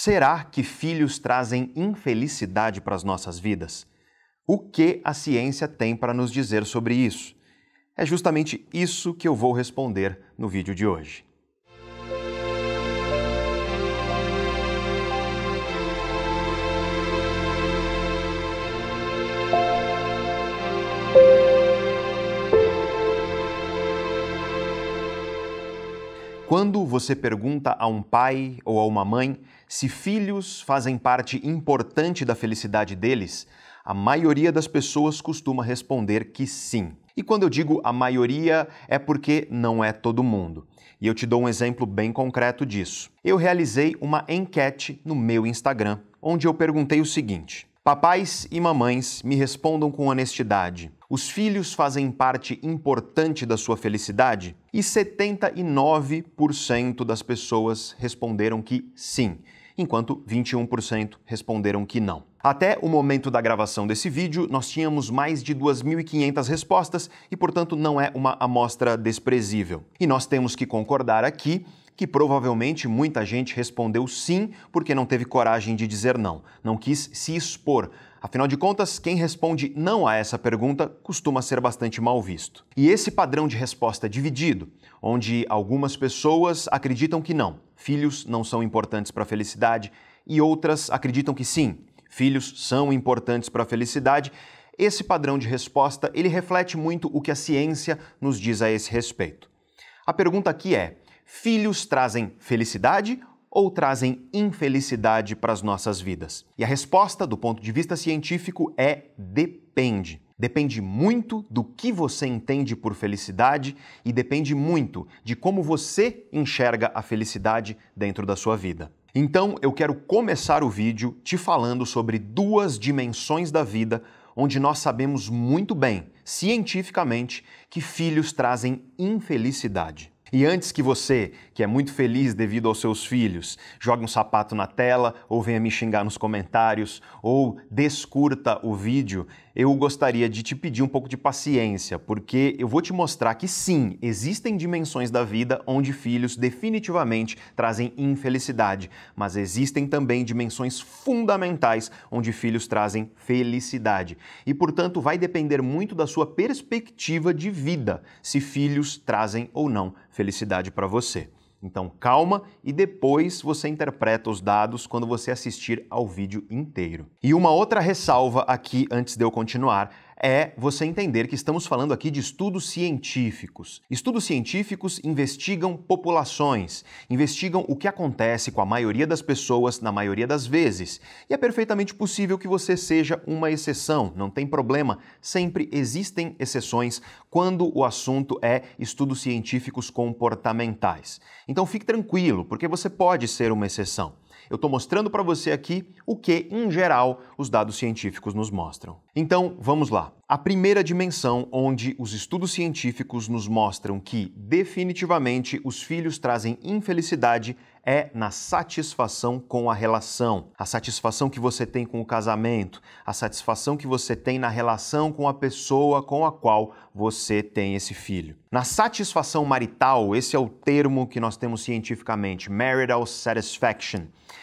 Será que filhos trazem infelicidade para as nossas vidas? O que a ciência tem para nos dizer sobre isso? É justamente isso que eu vou responder no vídeo de hoje. Quando você pergunta a um pai ou a uma mãe se filhos fazem parte importante da felicidade deles, a maioria das pessoas costuma responder que sim. E quando eu digo a maioria, é porque não é todo mundo. E eu te dou um exemplo bem concreto disso. Eu realizei uma enquete no meu Instagram, onde eu perguntei o seguinte: Papais e mamães, me respondam com honestidade. Os filhos fazem parte importante da sua felicidade? E 79% das pessoas responderam que sim, enquanto 21% responderam que não. Até o momento da gravação desse vídeo, nós tínhamos mais de 2.500 respostas e, portanto, não é uma amostra desprezível. E nós temos que concordar aqui que provavelmente muita gente respondeu sim porque não teve coragem de dizer não, não quis se expor. Afinal de contas, quem responde não a essa pergunta costuma ser bastante mal visto. E esse padrão de resposta dividido, onde algumas pessoas acreditam que não, filhos não são importantes para a felicidade, e outras acreditam que sim, filhos são importantes para a felicidade, esse padrão de resposta, ele reflete muito o que a ciência nos diz a esse respeito. A pergunta aqui é: filhos trazem felicidade ou trazem infelicidade para as nossas vidas? E a resposta, do ponto de vista científico, é depende. Depende muito do que você entende por felicidade e depende muito de como você enxerga a felicidade dentro da sua vida. Então, eu quero começar o vídeo te falando sobre duas dimensões da vida onde nós sabemos muito bem, cientificamente, que filhos trazem infelicidade. E antes que você, que é muito feliz devido aos seus filhos, jogue um sapato na tela ou venha me xingar nos comentários ou descurta o vídeo, eu gostaria de te pedir um pouco de paciência, porque eu vou te mostrar que sim, existem dimensões da vida onde filhos definitivamente trazem infelicidade, mas existem também dimensões fundamentais onde filhos trazem felicidade. E portanto, vai depender muito da sua perspectiva de vida se filhos trazem ou não felicidade para você. Então calma e depois você interpreta os dados quando você assistir ao vídeo inteiro. E uma outra ressalva aqui antes de eu continuar é você entender que estamos falando aqui de estudos científicos. Estudos científicos investigam populações, investigam o que acontece com a maioria das pessoas na maioria das vezes. E é perfeitamente possível que você seja uma exceção, não tem problema. Sempre existem exceções quando o assunto é estudos científicos comportamentais. Então fique tranquilo, porque você pode ser uma exceção. Eu estou mostrando para você aqui o que, em geral, os dados científicos nos mostram. Então, vamos lá. A primeira dimensão onde os estudos científicos nos mostram que, definitivamente, os filhos trazem infelicidade é na satisfação com a relação, a satisfação que você tem com o casamento, a satisfação que você tem na relação com a pessoa com a qual você tem esse filho. Na satisfação marital, esse é o termo que nós temos cientificamente, marital satisfaction.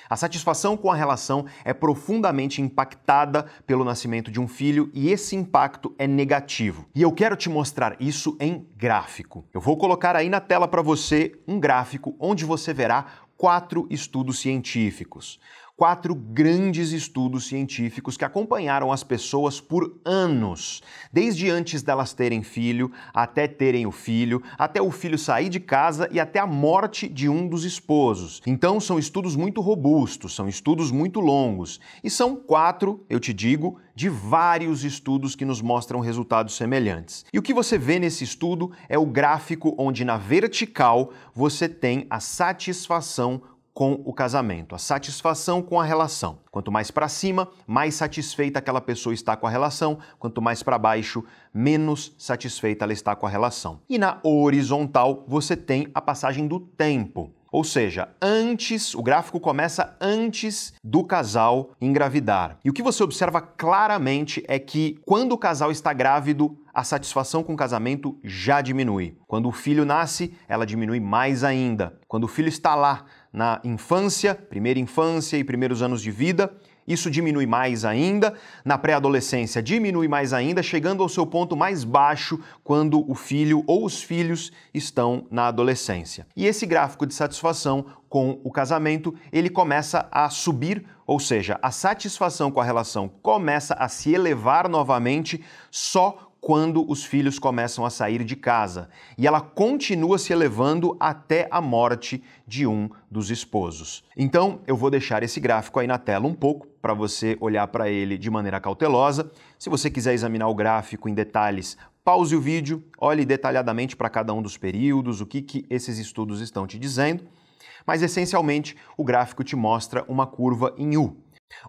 A satisfação com a relação é profundamente impactada pelo nascimento de um filho e esse impacto é negativo. E eu quero te mostrar isso em gráfico. Eu vou colocar aí na tela para você um gráfico onde você verá quatro estudos científicos. Quatro grandes estudos científicos que acompanharam as pessoas por anos, desde antes delas terem filho, até terem o filho, até o filho sair de casa e até a morte de um dos esposos. Então, são estudos muito robustos, são estudos muito longos. E são quatro, eu te digo, de vários estudos que nos mostram resultados semelhantes. E o que você vê nesse estudo é o gráfico onde na vertical você tem a satisfação com o casamento, a satisfação com a relação. Quanto mais para cima, mais satisfeita aquela pessoa está com a relação, quanto mais para baixo, menos satisfeita ela está com a relação. E na horizontal, você tem a passagem do tempo. Ou seja, antes, o gráfico começa antes do casal engravidar. E o que você observa claramente é que quando o casal está grávido, a satisfação com o casamento já diminui. Quando o filho nasce, ela diminui mais ainda. Quando o filho está lá, na infância, primeira infância e primeiros anos de vida. Isso diminui mais ainda, na pré-adolescência diminui mais ainda, chegando ao seu ponto mais baixo quando o filho ou os filhos estão na adolescência. E esse gráfico de satisfação com o casamento, ele começa a subir, ou seja, a satisfação com a relação começa a se elevar novamente só quando os filhos começam a sair de casa, e ela continua se elevando até a morte de um dos esposos. Então, eu vou deixar esse gráfico aí na tela um pouco para você olhar para ele de maneira cautelosa. Se você quiser examinar o gráfico em detalhes, pause o vídeo, olhe detalhadamente para cada um dos períodos, o que, que esses estudos estão te dizendo. Mas essencialmente, o gráfico te mostra uma curva em U,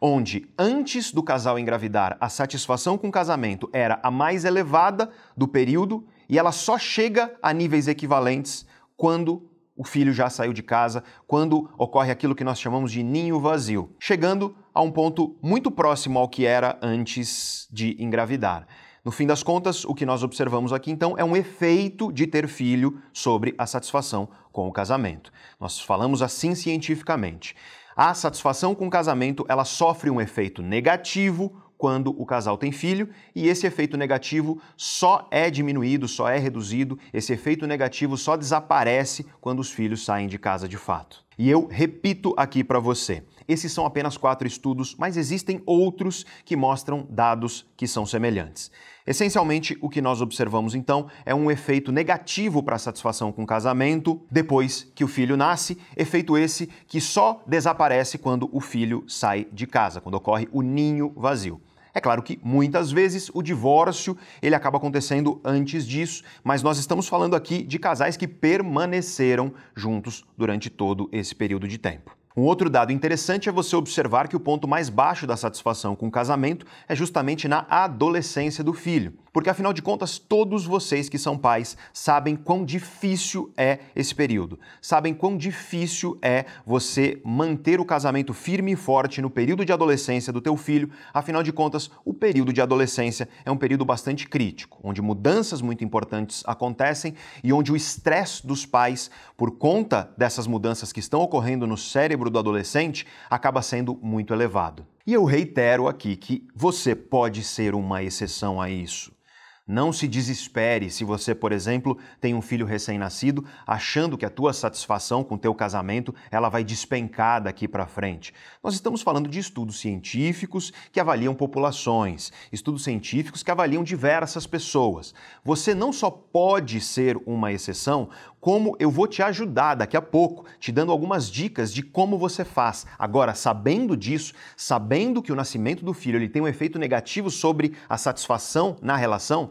onde antes do casal engravidar, a satisfação com o casamento era a mais elevada do período e ela só chega a níveis equivalentes quando o filho já saiu de casa, quando ocorre aquilo que nós chamamos de ninho vazio, chegando a um ponto muito próximo ao que era antes de engravidar. No fim das contas, o que nós observamos aqui então é um efeito de ter filho sobre a satisfação com o casamento. Nós falamos assim cientificamente. A satisfação com o casamento, ela sofre um efeito negativo quando o casal tem filho, e esse efeito negativo só é diminuído, só é reduzido, esse efeito negativo só desaparece quando os filhos saem de casa de fato. E eu repito aqui para você: esses são apenas quatro estudos, mas existem outros que mostram dados que são semelhantes. Essencialmente, o que nós observamos então é um efeito negativo para a satisfação com o casamento depois que o filho nasce, efeito esse que só desaparece quando o filho sai de casa, quando ocorre o ninho vazio. É claro que muitas vezes o divórcio ele acaba acontecendo antes disso, mas nós estamos falando aqui de casais que permaneceram juntos durante todo esse período de tempo. Um outro dado interessante é você observar que o ponto mais baixo da satisfação com o casamento é justamente na adolescência do filho. Porque afinal de contas, todos vocês que são pais sabem quão difícil é esse período. Sabem quão difícil é você manter o casamento firme e forte no período de adolescência do teu filho. Afinal de contas, o período de adolescência é um período bastante crítico, onde mudanças muito importantes acontecem e onde o estresse dos pais por conta dessas mudanças que estão ocorrendo no cérebro do adolescente acaba sendo muito elevado. E eu reitero aqui que você pode ser uma exceção a isso. Não se desespere se você, por exemplo, tem um filho recém-nascido, achando que a tua satisfação com o teu casamento ela vai despencar daqui para frente. Nós estamos falando de estudos científicos que avaliam populações, estudos científicos que avaliam diversas pessoas. Você não só pode ser uma exceção, como eu vou te ajudar daqui a pouco, te dando algumas dicas de como você faz. Agora, sabendo disso, sabendo que o nascimento do filho ele tem um efeito negativo sobre a satisfação na relação,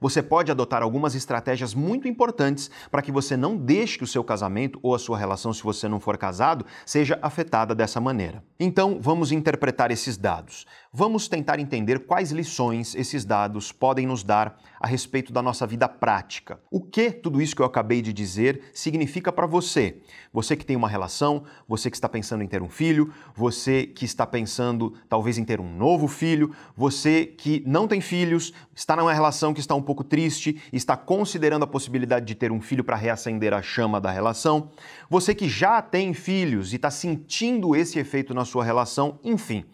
você pode adotar algumas estratégias muito importantes para que você não deixe que o seu casamento ou a sua relação, se você não for casado, seja afetada dessa maneira. Então, vamos interpretar esses dados. Vamos tentar entender quais lições esses dados podem nos dar a respeito da nossa vida prática. O que tudo isso que eu acabei de dizer significa para você? Você que tem uma relação, você que está pensando em ter um filho, você que está pensando talvez em ter um novo filho, você que não tem filhos, está numa relação que está um pouco triste, está considerando a possibilidade de ter um filho para reacender a chama da relação, você que já tem filhos e está sentindo esse efeito na sua relação, enfim.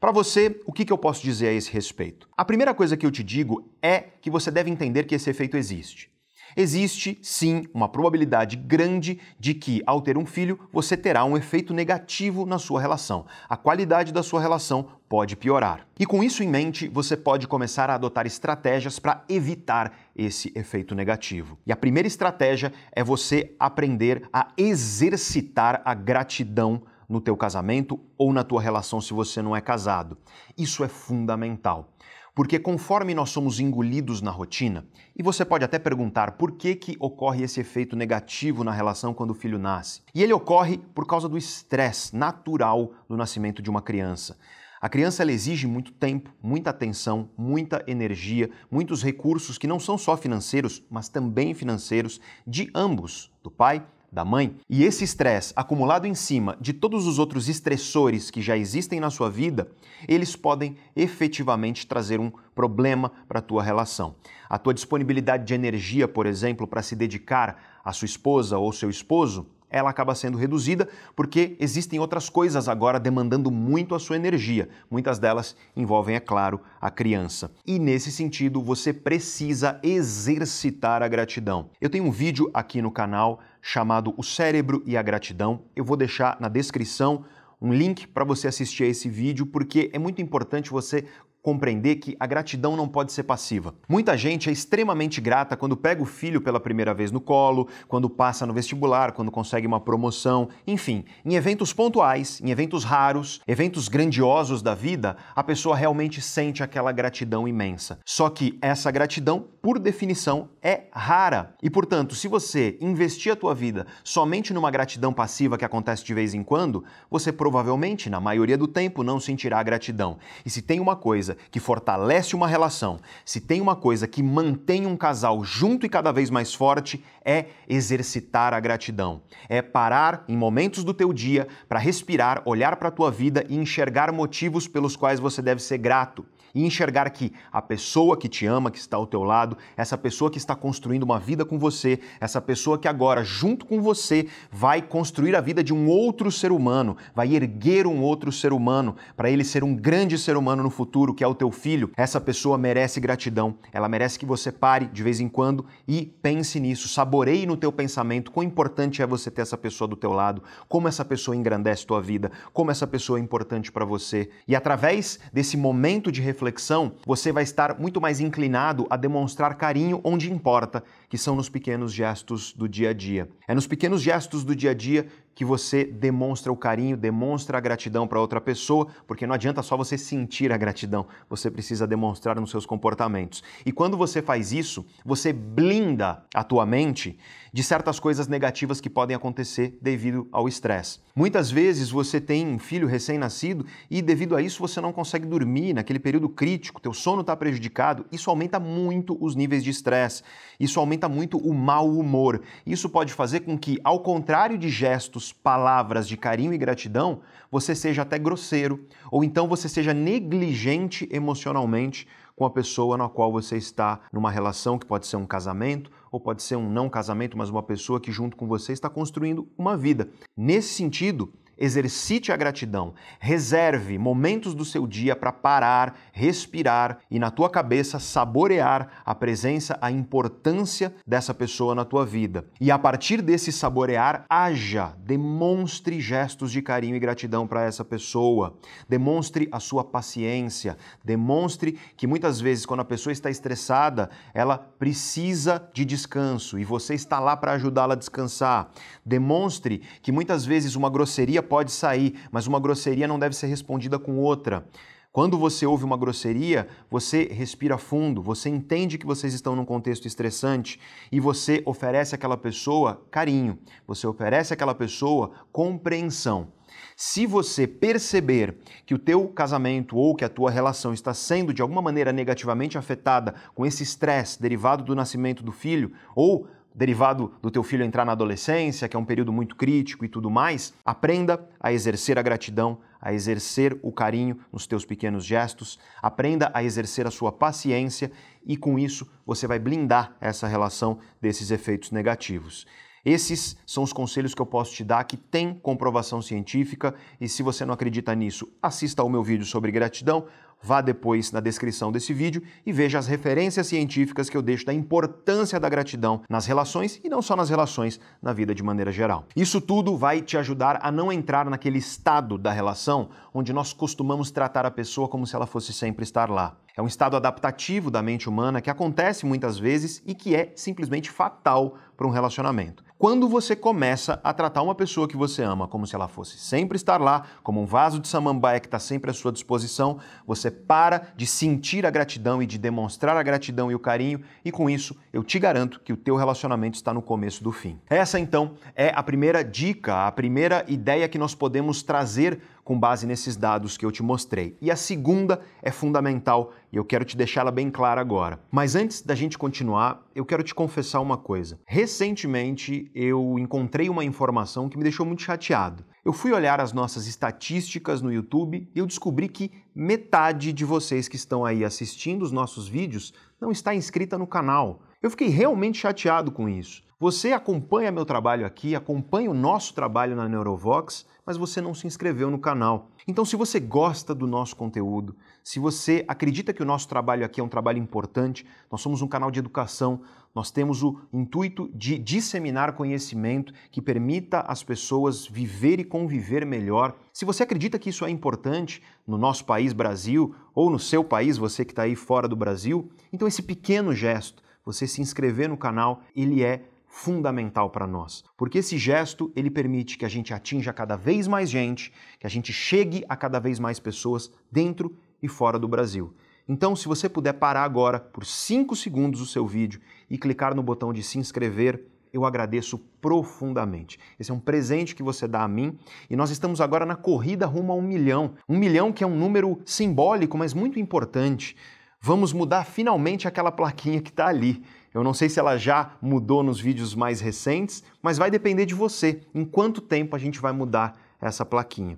Para você, o que, eu posso dizer a esse respeito? A primeira coisa que eu te digo é que você deve entender que esse efeito existe. Existe sim uma probabilidade grande de que, ao ter um filho, você terá um efeito negativo na sua relação. A qualidade da sua relação pode piorar. E com isso em mente, você pode começar a adotar estratégias para evitar esse efeito negativo. E a primeira estratégia é você aprender a exercitar a gratidão no teu casamento ou na tua relação se você não é casado. Isso é fundamental. Porque conforme nós somos engolidos na rotina, e você pode até perguntar por que, que ocorre esse efeito negativo na relação quando o filho nasce. E ele ocorre por causa do estresse natural do nascimento de uma criança. A criança exige muito tempo, muita atenção, muita energia, muitos recursos que não são só financeiros, mas também financeiros de ambos, do pai da mãe. E esse estresse acumulado em cima de todos os outros estressores que já existem na sua vida, eles podem efetivamente trazer um problema para a tua relação. A tua disponibilidade de energia, por exemplo, para se dedicar à sua esposa ou seu esposo, ela acaba sendo reduzida porque existem outras coisas agora demandando muito a sua energia. Muitas delas envolvem, é claro, a criança. E nesse sentido, você precisa exercitar a gratidão. Eu tenho um vídeo aqui no canal chamado O Cérebro e a Gratidão. Eu vou deixar na descrição um link para você assistir a esse vídeo, porque é muito importante você compreender que a gratidão não pode ser passiva. Muita gente é extremamente grata quando pega o filho pela primeira vez no colo, quando passa no vestibular, quando consegue uma promoção, enfim, em eventos pontuais, em eventos raros, eventos grandiosos da vida, a pessoa realmente sente aquela gratidão imensa. Só que essa gratidão, por definição, é rara. E portanto, se você investir a tua vida somente numa gratidão passiva que acontece de vez em quando, você provavelmente, na maioria do tempo, não sentirá gratidão. E se tem uma coisa coisa que fortalece uma relação, se tem uma coisa que mantém um casal junto e cada vez mais forte, é exercitar a gratidão. É parar em momentos do teu dia para respirar, olhar para a tua vida e enxergar motivos pelos quais você deve ser grato e enxergar que a pessoa que te ama, que está ao teu lado, essa pessoa que está construindo uma vida com você, essa pessoa que agora, junto com você, vai construir a vida de um outro ser humano, vai erguer um outro ser humano para ele ser um grande ser humano no futuro, que é o teu filho, essa pessoa merece gratidão. Ela merece que você pare de vez em quando e pense nisso, saboreie no teu pensamento quão importante é você ter essa pessoa do teu lado, como essa pessoa engrandece tua vida, como essa pessoa é importante para você. E através desse momento de reflexão, reflexão, você vai estar muito mais inclinado a demonstrar carinho onde importa, que são nos pequenos gestos do dia a dia. É nos pequenos gestos do dia a dia que você demonstra o carinho, demonstra a gratidão para outra pessoa, porque não adianta só você sentir a gratidão, você precisa demonstrar nos seus comportamentos. E quando você faz isso, você blinda a tua mente de certas coisas negativas que podem acontecer devido ao estresse. Muitas vezes você tem um filho recém-nascido e devido a isso você não consegue dormir naquele período crítico, teu sono está prejudicado, isso aumenta muito os níveis de estresse, isso aumenta muito o mau humor. Isso pode fazer com que, ao contrário de gestos palavras de carinho e gratidão, você seja até grosseiro, ou então você seja negligente emocionalmente com a pessoa na qual você está numa relação, que pode ser um casamento, ou pode ser um não casamento, mas uma pessoa que junto com você está construindo uma vida. Nesse sentido, Exercite a gratidão. Reserve momentos do seu dia para parar, respirar e na tua cabeça saborear a presença, a importância dessa pessoa na tua vida. E a partir desse saborear, haja, demonstre gestos de carinho e gratidão para essa pessoa. Demonstre a sua paciência. Demonstre que muitas vezes quando a pessoa está estressada, ela precisa de descanso e você está lá para ajudá-la a descansar. Demonstre que muitas vezes uma grosseria pode sair, mas uma grosseria não deve ser respondida com outra. Quando você ouve uma grosseria, você respira fundo, você entende que vocês estão num contexto estressante e você oferece àquela pessoa carinho, você oferece àquela pessoa compreensão. Se você perceber que o teu casamento ou que a tua relação está sendo de alguma maneira negativamente afetada com esse estresse derivado do nascimento do filho ou derivado do teu filho entrar na adolescência, que é um período muito crítico e tudo mais, aprenda a exercer a gratidão, a exercer o carinho nos teus pequenos gestos, aprenda a exercer a sua paciência e com isso você vai blindar essa relação desses efeitos negativos. Esses são os conselhos que eu posso te dar que têm comprovação científica e se você não acredita nisso, assista ao meu vídeo sobre gratidão Vá depois na descrição desse vídeo e veja as referências científicas que eu deixo da importância da gratidão nas relações e não só nas relações, na vida de maneira geral. Isso tudo vai te ajudar a não entrar naquele estado da relação onde nós costumamos tratar a pessoa como se ela fosse sempre estar lá. É um estado adaptativo da mente humana que acontece muitas vezes e que é simplesmente fatal para um relacionamento. Quando você começa a tratar uma pessoa que você ama como se ela fosse sempre estar lá, como um vaso de samambaia que está sempre à sua disposição, você para de sentir a gratidão e de demonstrar a gratidão e o carinho, e com isso eu te garanto que o teu relacionamento está no começo do fim. Essa então é a primeira dica, a primeira ideia que nós podemos trazer com base nesses dados que eu te mostrei. E a segunda é fundamental e eu quero te deixá-la bem clara agora. Mas antes da gente continuar, eu quero te confessar uma coisa. Recentemente eu encontrei uma informação que me deixou muito chateado. Eu fui olhar as nossas estatísticas no YouTube e eu descobri que metade de vocês que estão aí assistindo os nossos vídeos não está inscrita no canal. Eu fiquei realmente chateado com isso. Você acompanha meu trabalho aqui, acompanha o nosso trabalho na Neurovox, mas você não se inscreveu no canal. Então, se você gosta do nosso conteúdo, se você acredita que o nosso trabalho aqui é um trabalho importante, nós somos um canal de educação, nós temos o intuito de disseminar conhecimento que permita às pessoas viver e conviver melhor. Se você acredita que isso é importante no nosso país, Brasil, ou no seu país, você que está aí fora do Brasil, então esse pequeno gesto, você se inscrever no canal, ele é fundamental para nós, porque esse gesto ele permite que a gente atinja cada vez mais gente, que a gente chegue a cada vez mais pessoas dentro e fora do Brasil. Então, se você puder parar agora por 5 segundos o seu vídeo e clicar no botão de se inscrever, eu agradeço profundamente. Esse é um presente que você dá a mim e nós estamos agora na corrida rumo a um milhão. Um milhão que é um número simbólico, mas muito importante. Vamos mudar finalmente aquela plaquinha que está ali. Eu não sei se ela já mudou nos vídeos mais recentes, mas vai depender de você em quanto tempo a gente vai mudar essa plaquinha.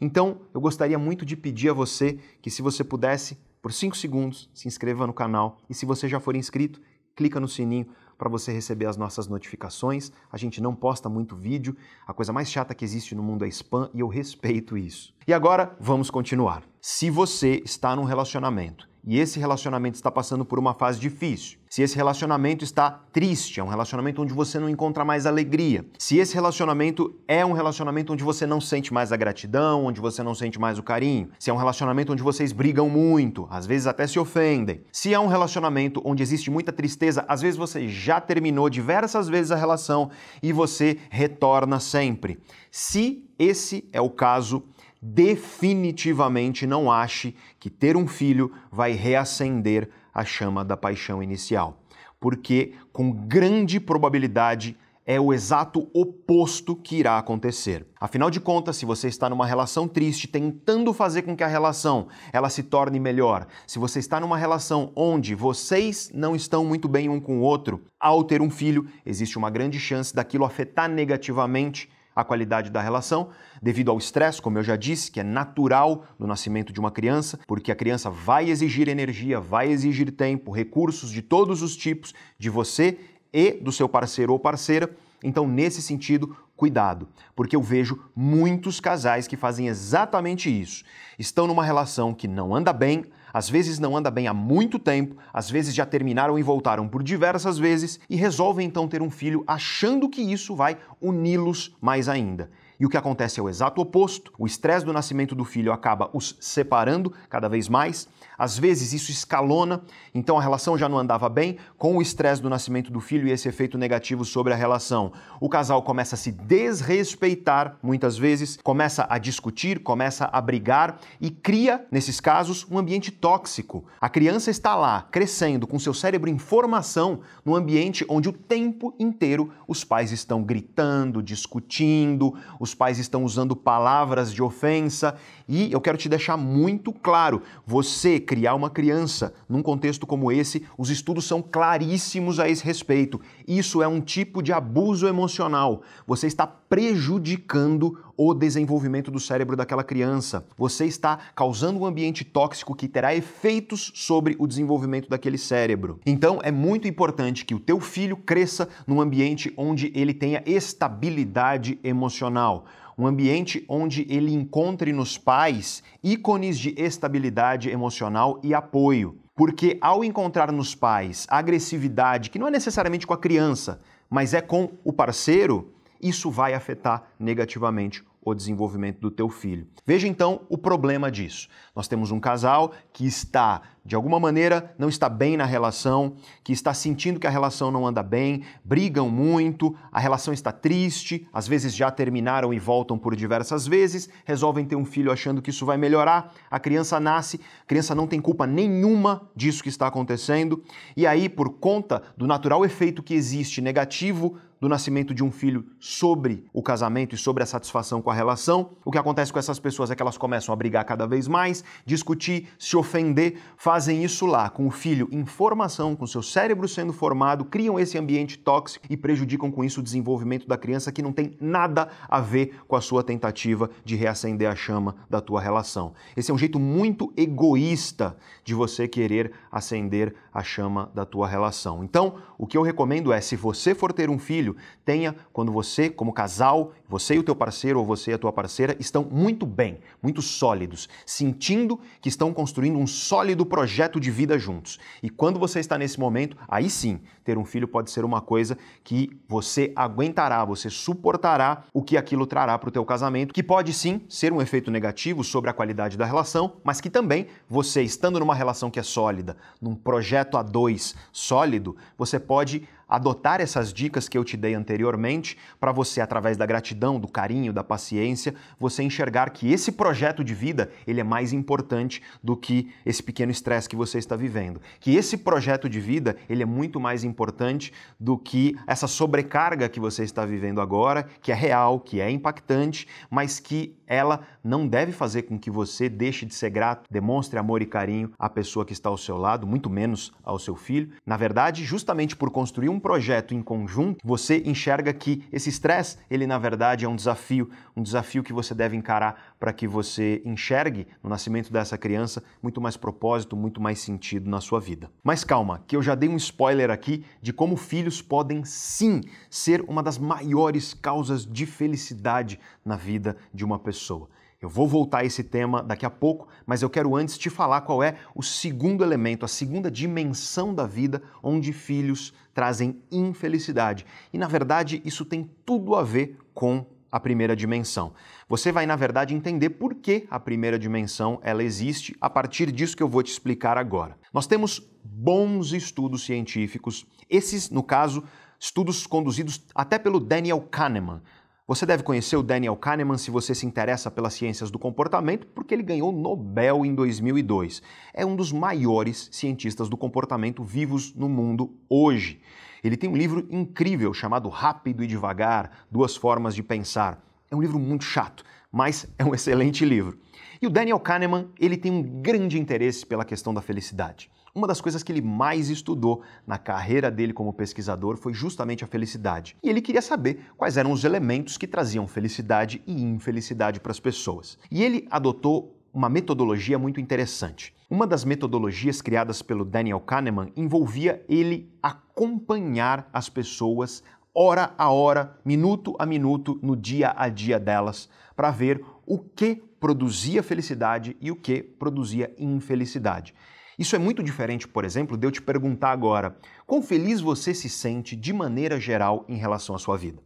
Então, eu gostaria muito de pedir a você que, se você pudesse, por 5 segundos, se inscreva no canal e, se você já for inscrito, clica no sininho para você receber as nossas notificações. A gente não posta muito vídeo, a coisa mais chata que existe no mundo é spam e eu respeito isso. E agora, vamos continuar. Se você está num relacionamento e esse relacionamento está passando por uma fase difícil, se esse relacionamento está triste, é um relacionamento onde você não encontra mais alegria, se esse relacionamento é um relacionamento onde você não sente mais a gratidão, onde você não sente mais o carinho, se é um relacionamento onde vocês brigam muito, às vezes até se ofendem, se é um relacionamento onde existe muita tristeza, às vezes você já terminou diversas vezes a relação e você retorna sempre. Se esse é o caso, definitivamente não ache que ter um filho vai reacender a chama da paixão inicial, porque com grande probabilidade é o exato oposto que irá acontecer. Afinal de contas, se você está numa relação triste, tentando fazer com que a relação ela se torne melhor, se você está numa relação onde vocês não estão muito bem um com o outro, ao ter um filho, existe uma grande chance daquilo afetar negativamente a qualidade da relação, devido ao estresse, como eu já disse, que é natural no nascimento de uma criança, porque a criança vai exigir energia, vai exigir tempo, recursos de todos os tipos de você e do seu parceiro ou parceira. Então, nesse sentido, cuidado, porque eu vejo muitos casais que fazem exatamente isso. Estão numa relação que não anda bem, às vezes não anda bem há muito tempo, às vezes já terminaram e voltaram por diversas vezes e resolvem então ter um filho achando que isso vai uni-los mais ainda. E o que acontece é o exato oposto. O estresse do nascimento do filho acaba os separando cada vez mais. Às vezes isso escalona, então a relação já não andava bem, com o estresse do nascimento do filho e esse efeito negativo sobre a relação. O casal começa a se desrespeitar muitas vezes, começa a discutir, começa a brigar e cria, nesses casos, um ambiente tóxico. A criança está lá, crescendo, com seu cérebro em formação, num ambiente onde o tempo inteiro os pais estão gritando, discutindo, pais estão usando palavras de ofensa. E eu quero te deixar muito claro: você criar uma criança num contexto como esse, os estudos são claríssimos a esse respeito. Isso é um tipo de abuso emocional. Você está prejudicando o desenvolvimento do cérebro daquela criança. Você está causando um ambiente tóxico que terá efeitos sobre o desenvolvimento daquele cérebro. Então é muito importante que o teu filho cresça num ambiente onde ele tenha estabilidade emocional um ambiente onde ele encontre nos pais ícones de estabilidade emocional e apoio. Porque ao encontrar nos pais agressividade, que não é necessariamente com a criança, mas é com o parceiro, isso vai afetar negativamente o desenvolvimento do teu filho. Veja então o problema disso. Nós temos um casal que está, de alguma maneira, não está bem na relação, que está sentindo que a relação não anda bem, brigam muito, a relação está triste, às vezes já terminaram e voltam por diversas vezes, resolvem ter um filho achando que isso vai melhorar, a criança nasce, a criança não tem culpa nenhuma disso que está acontecendo, e aí, por conta do natural efeito que existe negativo do nascimento de um filho sobre o casamento e sobre a satisfação com a relação. O que acontece com essas pessoas é que elas começam a brigar cada vez mais, discutir, se ofender, fazem isso lá, com o filho em formação, com seu cérebro sendo formado, criam esse ambiente tóxico e prejudicam com isso o desenvolvimento da criança que não tem nada a ver com a sua tentativa de reacender a chama da tua relação. Esse é um jeito muito egoísta de você querer acender a chama da tua relação. Então, o que eu recomendo é, se você for ter um filho, tenha quando você, como casal, você e o teu parceiro ou você e a tua parceira estão muito bem, muito sólidos, sentindo que estão construindo um sólido projeto de vida juntos. E quando você está nesse momento, aí sim, ter um filho pode ser uma coisa que você aguentará, você suportará o que aquilo trará para o teu casamento, que pode sim ser um efeito negativo sobre a qualidade da relação, mas que também você estando numa relação que é sólida, num projeto a dois sólido, você pode adotar essas dicas que eu te dei anteriormente para você, através da gratidão, do carinho, da paciência, você enxergar que esse projeto de vida ele é mais importante do que esse pequeno estresse que você está vivendo. Que esse projeto de vida ele é muito mais importante do que essa sobrecarga que você está vivendo agora, que é real, que é impactante, mas que ela não deve fazer com que você deixe de ser grato, demonstre amor e carinho à pessoa que está ao seu lado, muito menos ao seu filho. Na verdade, justamente por construir um um projeto em conjunto, você enxerga que esse estresse, ele na verdade é um desafio, um desafio que você deve encarar para que você enxergue no nascimento dessa criança muito mais propósito, muito mais sentido na sua vida. Mas calma, que eu já dei um spoiler aqui de como filhos podem sim ser uma das maiores causas de felicidade na vida de uma pessoa. Eu vou voltar a esse tema daqui a pouco, mas eu quero antes te falar qual é o segundo elemento, a segunda dimensão da vida onde filhos trazem infelicidade. E na verdade, isso tem tudo a ver com a primeira dimensão. Você vai, na verdade, entender por que a primeira dimensão ela existe a partir disso que eu vou te explicar agora. Nós temos bons estudos científicos, esses, no caso, estudos conduzidos até pelo Daniel Kahneman, você deve conhecer o Daniel Kahneman se você se interessa pelas ciências do comportamento, porque ele ganhou Nobel em 2002. É um dos maiores cientistas do comportamento vivos no mundo hoje. Ele tem um livro incrível chamado Rápido e Devagar: Duas Formas de Pensar. É um livro muito chato, mas é um excelente livro. E o Daniel Kahneman, ele tem um grande interesse pela questão da felicidade. Uma das coisas que ele mais estudou na carreira dele como pesquisador foi justamente a felicidade. E ele queria saber quais eram os elementos que traziam felicidade e infelicidade para as pessoas. E ele adotou uma metodologia muito interessante. Uma das metodologias criadas pelo Daniel Kahneman envolvia ele acompanhar as pessoas hora a hora, minuto a minuto, no dia a dia delas, para ver o que produzia felicidade e o que produzia infelicidade. Isso é muito diferente, por exemplo, de eu te perguntar agora: quão feliz você se sente de maneira geral em relação à sua vida?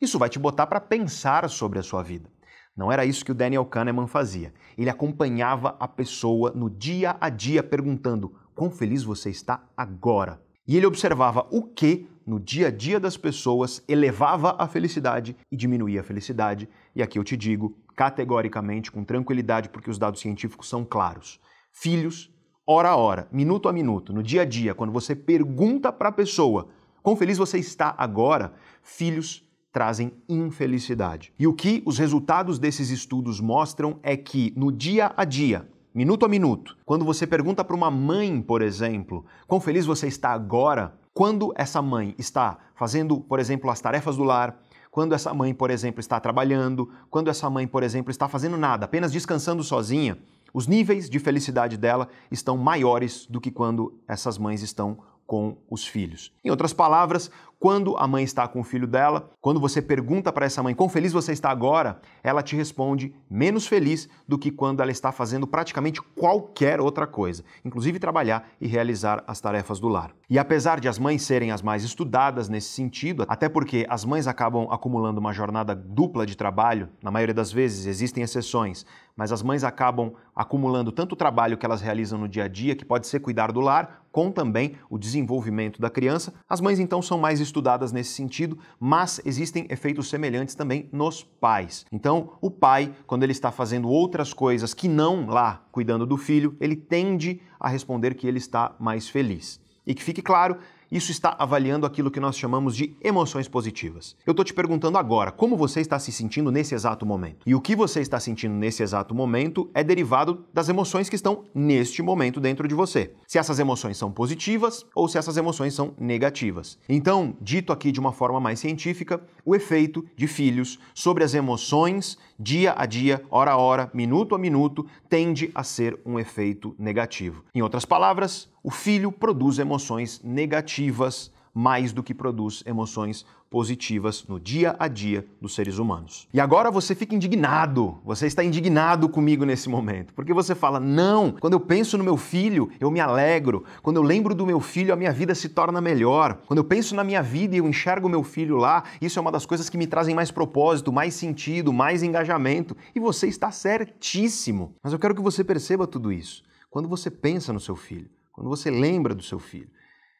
Isso vai te botar para pensar sobre a sua vida. Não era isso que o Daniel Kahneman fazia. Ele acompanhava a pessoa no dia a dia perguntando: quão feliz você está agora? E ele observava o que no dia a dia das pessoas elevava a felicidade e diminuía a felicidade. E aqui eu te digo categoricamente, com tranquilidade, porque os dados científicos são claros: filhos hora a hora, minuto a minuto, no dia a dia, quando você pergunta para a pessoa quão feliz você está agora, filhos trazem infelicidade. E o que os resultados desses estudos mostram é que no dia a dia, minuto a minuto, quando você pergunta para uma mãe, por exemplo, quão feliz você está agora, quando essa mãe está fazendo, por exemplo, as tarefas do lar, quando essa mãe, por exemplo, está trabalhando, quando essa mãe, por exemplo, está fazendo nada, apenas descansando sozinha, os níveis de felicidade dela estão maiores do que quando essas mães estão com os filhos. Em outras palavras, quando a mãe está com o filho dela, quando você pergunta para essa mãe quão feliz você está agora, ela te responde menos feliz do que quando ela está fazendo praticamente qualquer outra coisa, inclusive trabalhar e realizar as tarefas do lar. E apesar de as mães serem as mais estudadas nesse sentido, até porque as mães acabam acumulando uma jornada dupla de trabalho, na maioria das vezes existem exceções, mas as mães acabam acumulando tanto trabalho que elas realizam no dia a dia, que pode ser cuidar do lar, com também o desenvolvimento da criança. As mães então são mais estudadas nesse sentido, mas existem efeitos semelhantes também nos pais. Então, o pai, quando ele está fazendo outras coisas que não lá cuidando do filho, ele tende a responder que ele está mais feliz. E que fique claro isso está avaliando aquilo que nós chamamos de emoções positivas. Eu estou te perguntando agora como você está se sentindo nesse exato momento. E o que você está sentindo nesse exato momento é derivado das emoções que estão neste momento dentro de você. Se essas emoções são positivas ou se essas emoções são negativas. Então, dito aqui de uma forma mais científica, o efeito de filhos sobre as emoções dia a dia, hora a hora, minuto a minuto, tende a ser um efeito negativo. Em outras palavras, o filho produz emoções negativas mais do que produz emoções positivas no dia a dia dos seres humanos. E agora você fica indignado, você está indignado comigo nesse momento, porque você fala: não, quando eu penso no meu filho, eu me alegro, quando eu lembro do meu filho, a minha vida se torna melhor, quando eu penso na minha vida e eu enxergo meu filho lá, isso é uma das coisas que me trazem mais propósito, mais sentido, mais engajamento, e você está certíssimo. Mas eu quero que você perceba tudo isso. Quando você pensa no seu filho, quando você lembra do seu filho,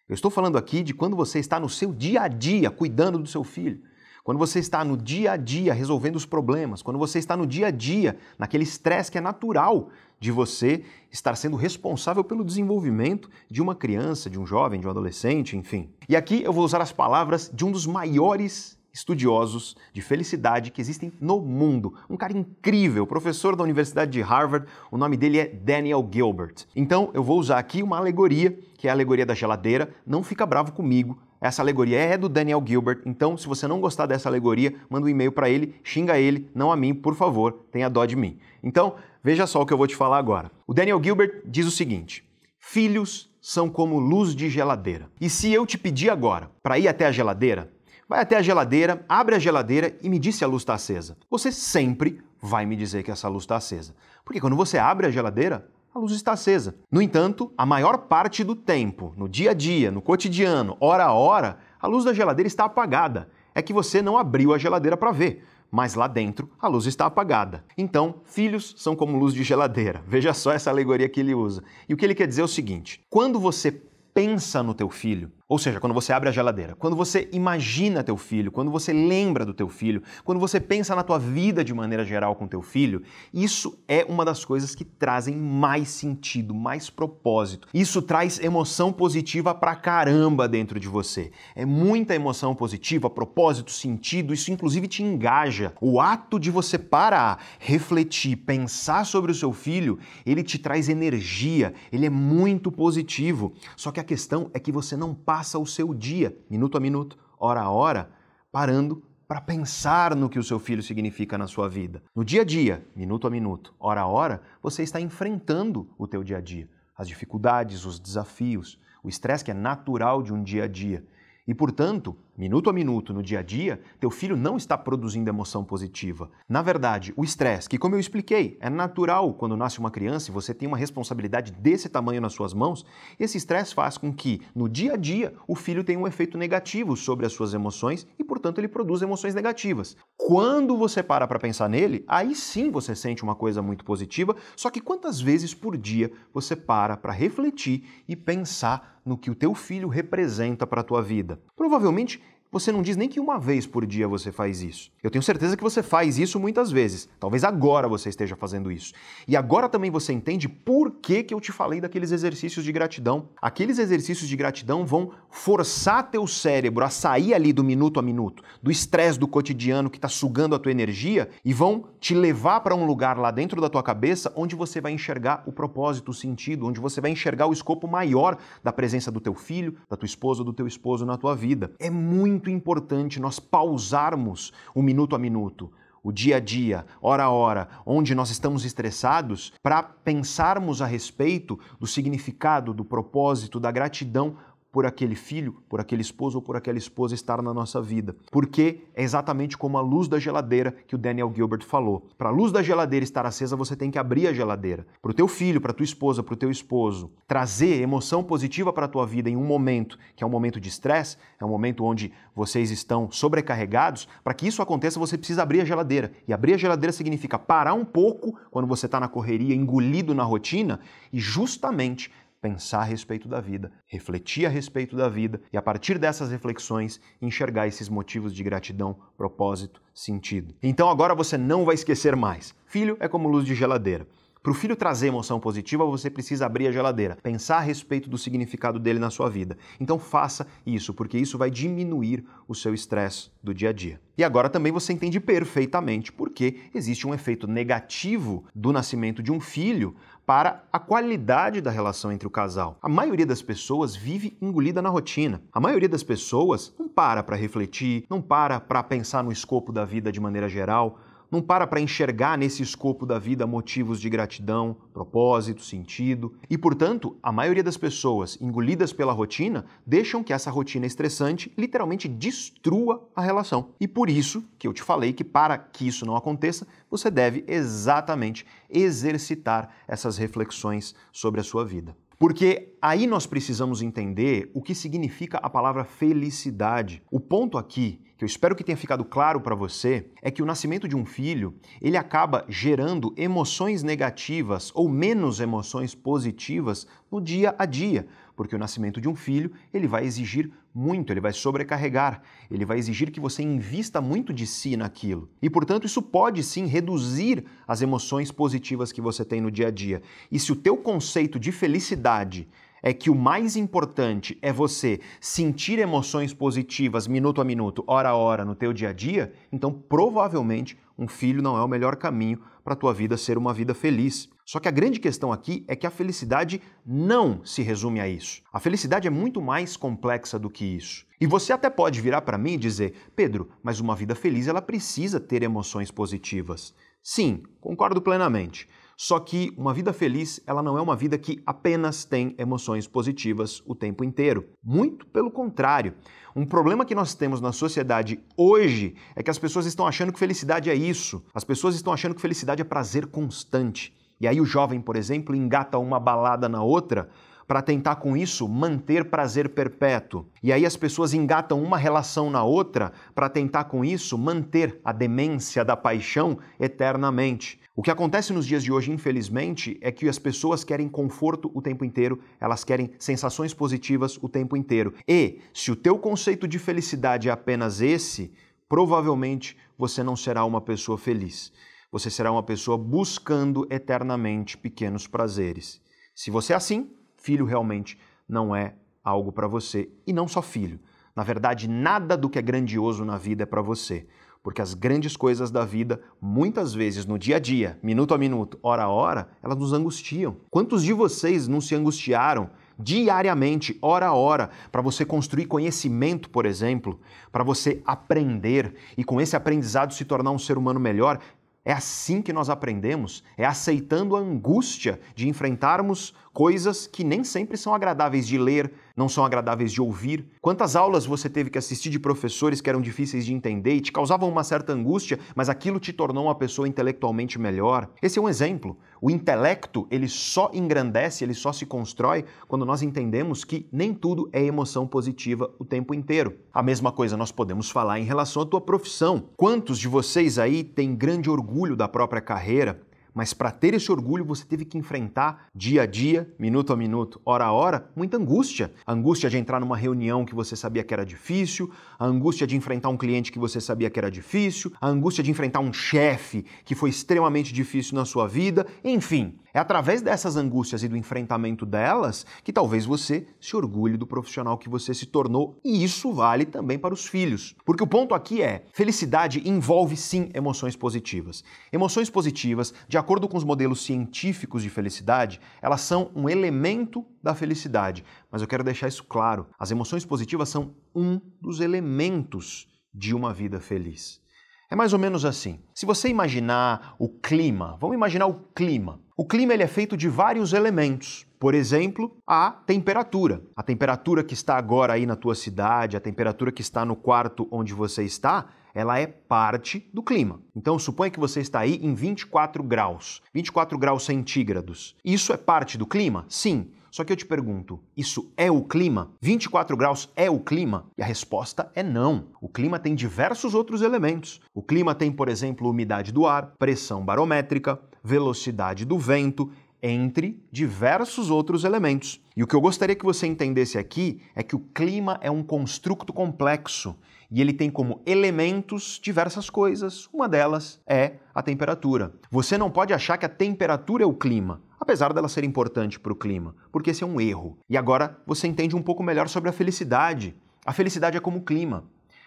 eu estou falando aqui de quando você está no seu dia a dia cuidando do seu filho. Quando você está no dia a dia resolvendo os problemas, quando você está no dia a dia naquele estresse que é natural de você estar sendo responsável pelo desenvolvimento de uma criança, de um jovem, de um adolescente, enfim. E aqui eu vou usar as palavras de um dos maiores estudiosos de felicidade que existem no mundo. Um cara incrível, professor da Universidade de Harvard, o nome dele é Daniel Gilbert. Então eu vou usar aqui uma alegoria, que é a alegoria da geladeira. Não fica bravo comigo. Essa alegoria é do Daniel Gilbert, então se você não gostar dessa alegoria, manda um e-mail para ele, xinga ele, não a mim, por favor, tenha dó de mim. Então, veja só o que eu vou te falar agora. O Daniel Gilbert diz o seguinte: Filhos são como luz de geladeira. E se eu te pedir agora para ir até a geladeira, vai até a geladeira, abre a geladeira e me diz se a luz está acesa. Você sempre vai me dizer que essa luz está acesa. Porque quando você abre a geladeira, a luz está acesa. No entanto, a maior parte do tempo, no dia a dia, no cotidiano, hora a hora, a luz da geladeira está apagada. É que você não abriu a geladeira para ver, mas lá dentro a luz está apagada. Então, filhos são como luz de geladeira. Veja só essa alegoria que ele usa. E o que ele quer dizer é o seguinte: quando você pensa no teu filho, ou seja, quando você abre a geladeira, quando você imagina teu filho, quando você lembra do teu filho, quando você pensa na tua vida de maneira geral com teu filho, isso é uma das coisas que trazem mais sentido, mais propósito. Isso traz emoção positiva pra caramba dentro de você. É muita emoção positiva, propósito, sentido, isso inclusive te engaja. O ato de você parar, refletir, pensar sobre o seu filho, ele te traz energia, ele é muito positivo. Só que a questão é que você não para passa o seu dia, minuto a minuto, hora a hora, parando para pensar no que o seu filho significa na sua vida. No dia a dia, minuto a minuto, hora a hora, você está enfrentando o teu dia a dia, as dificuldades, os desafios, o estresse que é natural de um dia a dia. E, portanto, minuto a minuto, no dia a dia, teu filho não está produzindo emoção positiva. Na verdade, o estresse, que como eu expliquei, é natural quando nasce uma criança e você tem uma responsabilidade desse tamanho nas suas mãos, esse estresse faz com que, no dia a dia, o filho tenha um efeito negativo sobre as suas emoções e, portanto, ele produz emoções negativas. Quando você para para pensar nele, aí sim você sente uma coisa muito positiva, só que quantas vezes por dia você para para refletir e pensar no que o teu filho representa para a tua vida. Provavelmente você não diz nem que uma vez por dia você faz isso. Eu tenho certeza que você faz isso muitas vezes. Talvez agora você esteja fazendo isso. E agora também você entende por que, que eu te falei daqueles exercícios de gratidão. Aqueles exercícios de gratidão vão forçar teu cérebro a sair ali do minuto a minuto, do estresse do cotidiano que está sugando a tua energia e vão te levar para um lugar lá dentro da tua cabeça onde você vai enxergar o propósito, o sentido, onde você vai enxergar o escopo maior da presença do teu filho, da tua esposa, do teu esposo na tua vida. É muito muito importante nós pausarmos o minuto a minuto, o dia a dia, hora a hora, onde nós estamos estressados, para pensarmos a respeito do significado, do propósito, da gratidão por aquele filho, por aquele esposo ou por aquela esposa estar na nossa vida. Porque é exatamente como a luz da geladeira que o Daniel Gilbert falou. Para a luz da geladeira estar acesa, você tem que abrir a geladeira. Para o teu filho, para a tua esposa, para o teu esposo, trazer emoção positiva para a tua vida em um momento que é um momento de estresse, é um momento onde vocês estão sobrecarregados, para que isso aconteça, você precisa abrir a geladeira. E abrir a geladeira significa parar um pouco quando você está na correria, engolido na rotina, e justamente pensar a respeito da vida, refletir a respeito da vida e, a partir dessas reflexões, enxergar esses motivos de gratidão, propósito, sentido. Então agora você não vai esquecer mais. Filho é como luz de geladeira. Para o filho trazer emoção positiva, você precisa abrir a geladeira, pensar a respeito do significado dele na sua vida. Então faça isso, porque isso vai diminuir o seu estresse do dia a dia. E agora também você entende perfeitamente porque existe um efeito negativo do nascimento de um filho para a qualidade da relação entre o casal. A maioria das pessoas vive engolida na rotina. A maioria das pessoas não para para refletir, não para para pensar no escopo da vida de maneira geral não para para enxergar nesse escopo da vida motivos de gratidão, propósito, sentido. E, portanto, a maioria das pessoas, engolidas pela rotina, deixam que essa rotina estressante literalmente destrua a relação. E por isso que eu te falei que para que isso não aconteça, você deve exatamente exercitar essas reflexões sobre a sua vida. Porque aí nós precisamos entender o que significa a palavra felicidade. O ponto aqui que eu espero que tenha ficado claro para você é que o nascimento de um filho, ele acaba gerando emoções negativas ou menos emoções positivas no dia a dia, porque o nascimento de um filho, ele vai exigir muito, ele vai sobrecarregar, ele vai exigir que você invista muito de si naquilo. E, portanto, isso pode sim reduzir as emoções positivas que você tem no dia a dia. E se o teu conceito de felicidade é que o mais importante é você sentir emoções positivas minuto a minuto, hora a hora no teu dia a dia, então provavelmente um filho não é o melhor caminho para a tua vida ser uma vida feliz. Só que a grande questão aqui é que a felicidade não se resume a isso. A felicidade é muito mais complexa do que isso. E você até pode virar para mim e dizer: "Pedro, mas uma vida feliz ela precisa ter emoções positivas". Sim, concordo plenamente. Só que uma vida feliz, ela não é uma vida que apenas tem emoções positivas o tempo inteiro. Muito pelo contrário. Um problema que nós temos na sociedade hoje é que as pessoas estão achando que felicidade é isso. As pessoas estão achando que felicidade é prazer constante. E aí o jovem, por exemplo, engata uma balada na outra para tentar com isso manter prazer perpétuo. E aí as pessoas engatam uma relação na outra para tentar com isso manter a demência da paixão eternamente. O que acontece nos dias de hoje, infelizmente, é que as pessoas querem conforto o tempo inteiro, elas querem sensações positivas o tempo inteiro. E se o teu conceito de felicidade é apenas esse, provavelmente você não será uma pessoa feliz. Você será uma pessoa buscando eternamente pequenos prazeres. Se você é assim, filho realmente não é algo para você. E não só filho. Na verdade, nada do que é grandioso na vida é para você porque as grandes coisas da vida, muitas vezes no dia a dia, minuto a minuto, hora a hora, elas nos angustiam. Quantos de vocês não se angustiaram diariamente, hora a hora, para você construir conhecimento, por exemplo, para você aprender e com esse aprendizado se tornar um ser humano melhor? É assim que nós aprendemos, é aceitando a angústia de enfrentarmos coisas que nem sempre são agradáveis de ler, não são agradáveis de ouvir? Quantas aulas você teve que assistir de professores que eram difíceis de entender e te causavam uma certa angústia, mas aquilo te tornou uma pessoa intelectualmente melhor? Esse é um exemplo. O intelecto, ele só engrandece, ele só se constrói quando nós entendemos que nem tudo é emoção positiva o tempo inteiro. A mesma coisa nós podemos falar em relação à tua profissão. Quantos de vocês aí têm grande orgulho da própria carreira? Mas para ter esse orgulho, você teve que enfrentar dia a dia, minuto a minuto, hora a hora, muita angústia. A angústia de entrar numa reunião que você sabia que era difícil, a angústia de enfrentar um cliente que você sabia que era difícil, a angústia de enfrentar um chefe que foi extremamente difícil na sua vida, enfim. É através dessas angústias e do enfrentamento delas que talvez você se orgulhe do profissional que você se tornou, e isso vale também para os filhos. Porque o ponto aqui é: felicidade envolve sim emoções positivas. Emoções positivas, de acordo com os modelos científicos de felicidade, elas são um elemento da felicidade. Mas eu quero deixar isso claro: as emoções positivas são um dos elementos de uma vida feliz. É mais ou menos assim. Se você imaginar o clima, vamos imaginar o clima. O clima ele é feito de vários elementos. Por exemplo, a temperatura. A temperatura que está agora aí na tua cidade, a temperatura que está no quarto onde você está, ela é parte do clima. Então, suponha que você está aí em 24 graus, 24 graus centígrados. Isso é parte do clima? Sim. Só que eu te pergunto, isso é o clima? 24 graus é o clima? E a resposta é não. O clima tem diversos outros elementos. O clima tem, por exemplo, umidade do ar, pressão barométrica, velocidade do vento, entre diversos outros elementos. E o que eu gostaria que você entendesse aqui é que o clima é um construto complexo e ele tem como elementos diversas coisas. Uma delas é a temperatura. Você não pode achar que a temperatura é o clima, apesar dela ser importante para o clima, porque esse é um erro. E agora você entende um pouco melhor sobre a felicidade. A felicidade é como o clima.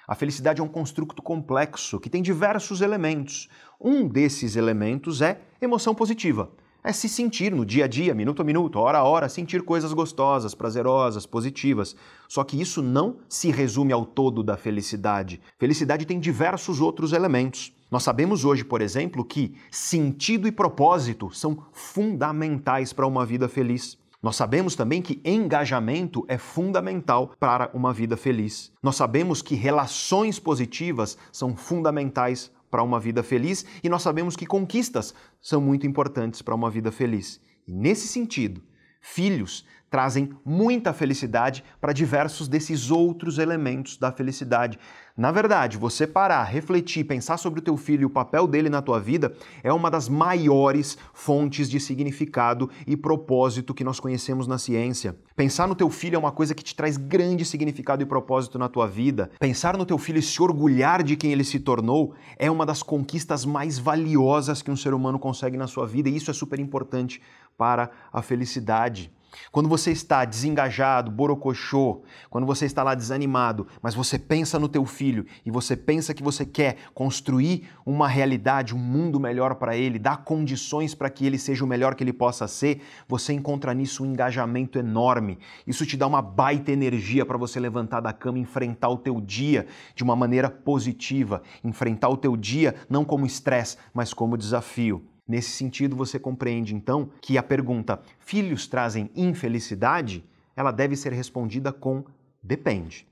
A felicidade é um construto complexo que tem diversos elementos. Um desses elementos é emoção positiva é se sentir no dia a dia, minuto a minuto, hora a hora, sentir coisas gostosas, prazerosas, positivas. Só que isso não se resume ao todo da felicidade. Felicidade tem diversos outros elementos. Nós sabemos hoje, por exemplo, que sentido e propósito são fundamentais para uma vida feliz. Nós sabemos também que engajamento é fundamental para uma vida feliz. Nós sabemos que relações positivas são fundamentais para uma vida feliz e nós sabemos que conquistas são muito importantes para uma vida feliz. E nesse sentido, filhos trazem muita felicidade para diversos desses outros elementos da felicidade. Na verdade, você parar, refletir, pensar sobre o teu filho e o papel dele na tua vida é uma das maiores fontes de significado e propósito que nós conhecemos na ciência. Pensar no teu filho é uma coisa que te traz grande significado e propósito na tua vida. Pensar no teu filho e se orgulhar de quem ele se tornou é uma das conquistas mais valiosas que um ser humano consegue na sua vida e isso é super importante para a felicidade. Quando você está desengajado, borocochô, quando você está lá desanimado, mas você pensa no teu filho e você pensa que você quer construir uma realidade, um mundo melhor para ele, dar condições para que ele seja o melhor que ele possa ser, você encontra nisso um engajamento enorme. Isso te dá uma baita energia para você levantar da cama e enfrentar o teu dia de uma maneira positiva, enfrentar o teu dia não como estresse, mas como desafio. Nesse sentido, você compreende então que a pergunta filhos trazem infelicidade, ela deve ser respondida com depende.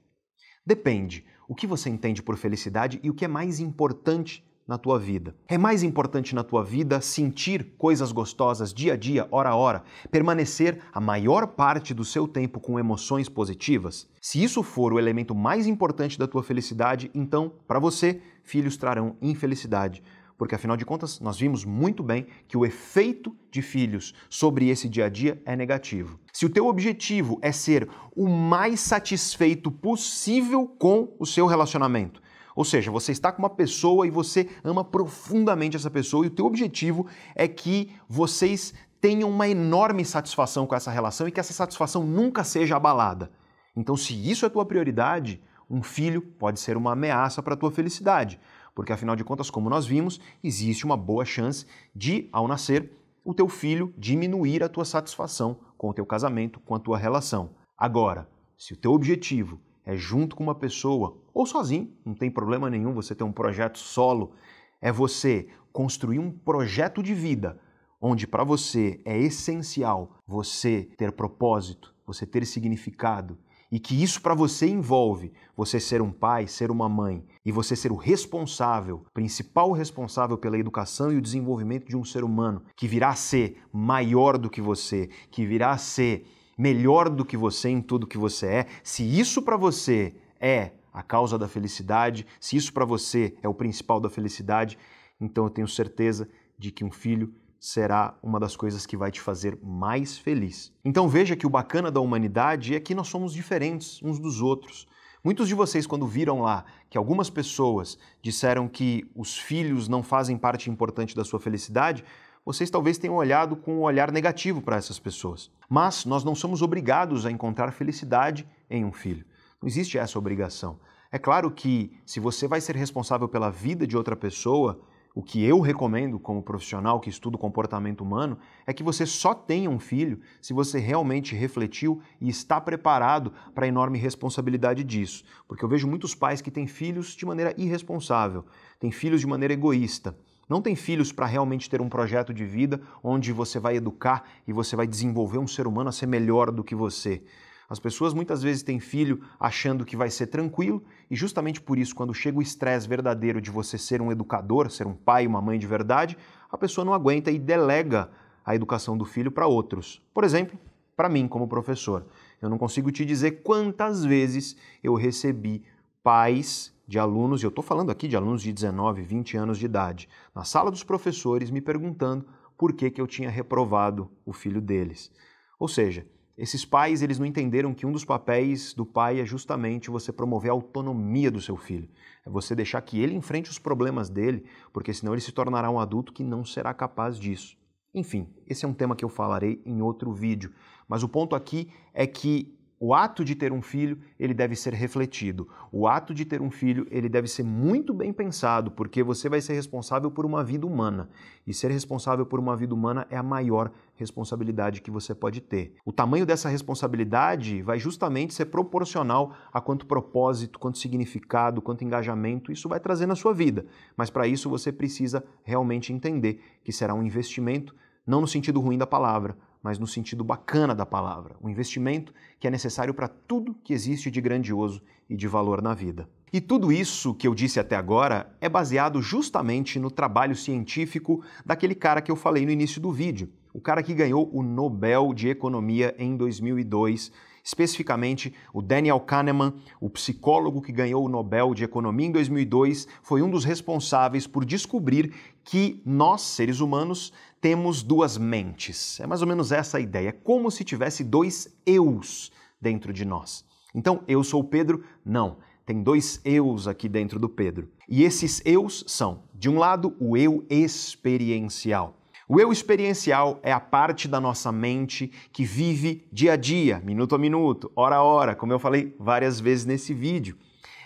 Depende o que você entende por felicidade e o que é mais importante na tua vida. É mais importante na tua vida sentir coisas gostosas dia a dia, hora a hora, permanecer a maior parte do seu tempo com emoções positivas? Se isso for o elemento mais importante da tua felicidade, então, para você, filhos trarão infelicidade porque afinal de contas nós vimos muito bem que o efeito de filhos sobre esse dia a dia é negativo. Se o teu objetivo é ser o mais satisfeito possível com o seu relacionamento, ou seja, você está com uma pessoa e você ama profundamente essa pessoa e o teu objetivo é que vocês tenham uma enorme satisfação com essa relação e que essa satisfação nunca seja abalada. Então, se isso é tua prioridade, um filho pode ser uma ameaça para a tua felicidade porque afinal de contas, como nós vimos, existe uma boa chance de, ao nascer, o teu filho diminuir a tua satisfação com o teu casamento, com a tua relação. Agora, se o teu objetivo é junto com uma pessoa ou sozinho, não tem problema nenhum você ter um projeto solo, é você construir um projeto de vida onde para você é essencial você ter propósito, você ter significado, e que isso para você envolve você ser um pai, ser uma mãe e você ser o responsável, principal responsável pela educação e o desenvolvimento de um ser humano que virá a ser maior do que você, que virá a ser melhor do que você em tudo que você é, se isso para você é a causa da felicidade, se isso para você é o principal da felicidade, então eu tenho certeza de que um filho será uma das coisas que vai te fazer mais feliz. Então veja que o bacana da humanidade é que nós somos diferentes uns dos outros. Muitos de vocês, quando viram lá que algumas pessoas disseram que os filhos não fazem parte importante da sua felicidade, vocês talvez tenham olhado com um olhar negativo para essas pessoas. Mas nós não somos obrigados a encontrar felicidade em um filho. Não existe essa obrigação. É claro que se você vai ser responsável pela vida de outra pessoa, o que eu recomendo como profissional que estuda o comportamento humano é que você só tenha um filho se você realmente refletiu e está preparado para a enorme responsabilidade disso. Porque eu vejo muitos pais que têm filhos de maneira irresponsável, têm filhos de maneira egoísta. Não tem filhos para realmente ter um projeto de vida onde você vai educar e você vai desenvolver um ser humano a ser melhor do que você. As pessoas muitas vezes têm filho achando que vai ser tranquilo e justamente por isso, quando chega o estresse verdadeiro de você ser um educador, ser um pai, uma mãe de verdade, a pessoa não aguenta e delega a educação do filho para outros. Por exemplo, para mim como professor. Eu não consigo te dizer quantas vezes eu recebi pais de alunos, e eu estou falando aqui de alunos de 19, 20 anos de idade, na sala dos professores me perguntando por que, que eu tinha reprovado o filho deles. Ou seja, esses pais, eles não entenderam que um dos papéis do pai é justamente você promover a autonomia do seu filho. É você deixar que ele enfrente os problemas dele, porque senão ele se tornará um adulto que não será capaz disso. Enfim, esse é um tema que eu falarei em outro vídeo, mas o ponto aqui é que o ato de ter um filho, ele deve ser refletido. O ato de ter um filho, ele deve ser muito bem pensado, porque você vai ser responsável por uma vida humana. E ser responsável por uma vida humana é a maior responsabilidade que você pode ter. O tamanho dessa responsabilidade vai justamente ser proporcional a quanto propósito, quanto significado, quanto engajamento isso vai trazer na sua vida. Mas para isso você precisa realmente entender que será um investimento, não no sentido ruim da palavra, mas no sentido bacana da palavra, um investimento que é necessário para tudo que existe de grandioso e de valor na vida. E tudo isso que eu disse até agora é baseado justamente no trabalho científico daquele cara que eu falei no início do vídeo, o cara que ganhou o Nobel de Economia em 2002 Especificamente, o Daniel Kahneman, o psicólogo que ganhou o Nobel de Economia em 2002, foi um dos responsáveis por descobrir que nós, seres humanos, temos duas mentes. É mais ou menos essa a ideia. É como se tivesse dois eus dentro de nós. Então, eu sou Pedro? Não. Tem dois eus aqui dentro do Pedro. E esses eus são, de um lado, o eu experiencial. O eu experiencial é a parte da nossa mente que vive dia a dia, minuto a minuto, hora a hora, como eu falei várias vezes nesse vídeo.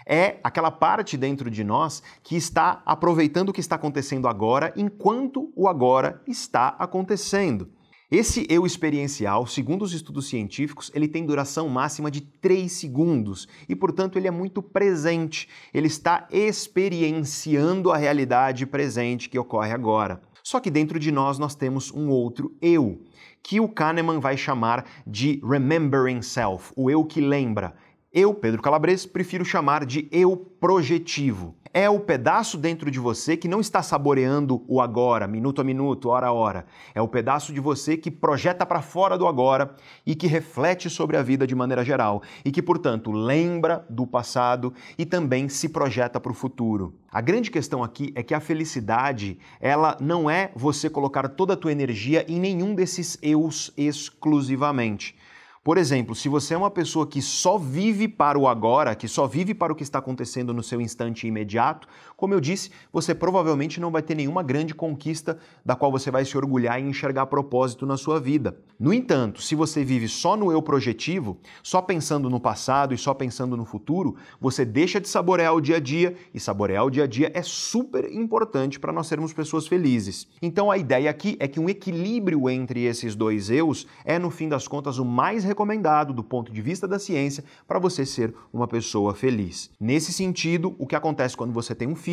É aquela parte dentro de nós que está aproveitando o que está acontecendo agora enquanto o agora está acontecendo. Esse eu experiencial, segundo os estudos científicos, ele tem duração máxima de 3 segundos e, portanto, ele é muito presente. Ele está experienciando a realidade presente que ocorre agora. Só que dentro de nós nós temos um outro eu, que o Kahneman vai chamar de remembering self, o eu que lembra. Eu, Pedro Calabres, prefiro chamar de eu projetivo é o pedaço dentro de você que não está saboreando o agora, minuto a minuto, hora a hora. É o pedaço de você que projeta para fora do agora e que reflete sobre a vida de maneira geral e que, portanto, lembra do passado e também se projeta para o futuro. A grande questão aqui é que a felicidade, ela não é você colocar toda a tua energia em nenhum desses eus exclusivamente. Por exemplo, se você é uma pessoa que só vive para o agora, que só vive para o que está acontecendo no seu instante imediato, como eu disse, você provavelmente não vai ter nenhuma grande conquista da qual você vai se orgulhar e enxergar propósito na sua vida. No entanto, se você vive só no eu projetivo, só pensando no passado e só pensando no futuro, você deixa de saborear o dia a dia e saborear o dia a dia é super importante para nós sermos pessoas felizes. Então a ideia aqui é que um equilíbrio entre esses dois eus é, no fim das contas, o mais recomendado do ponto de vista da ciência para você ser uma pessoa feliz. Nesse sentido, o que acontece quando você tem um filho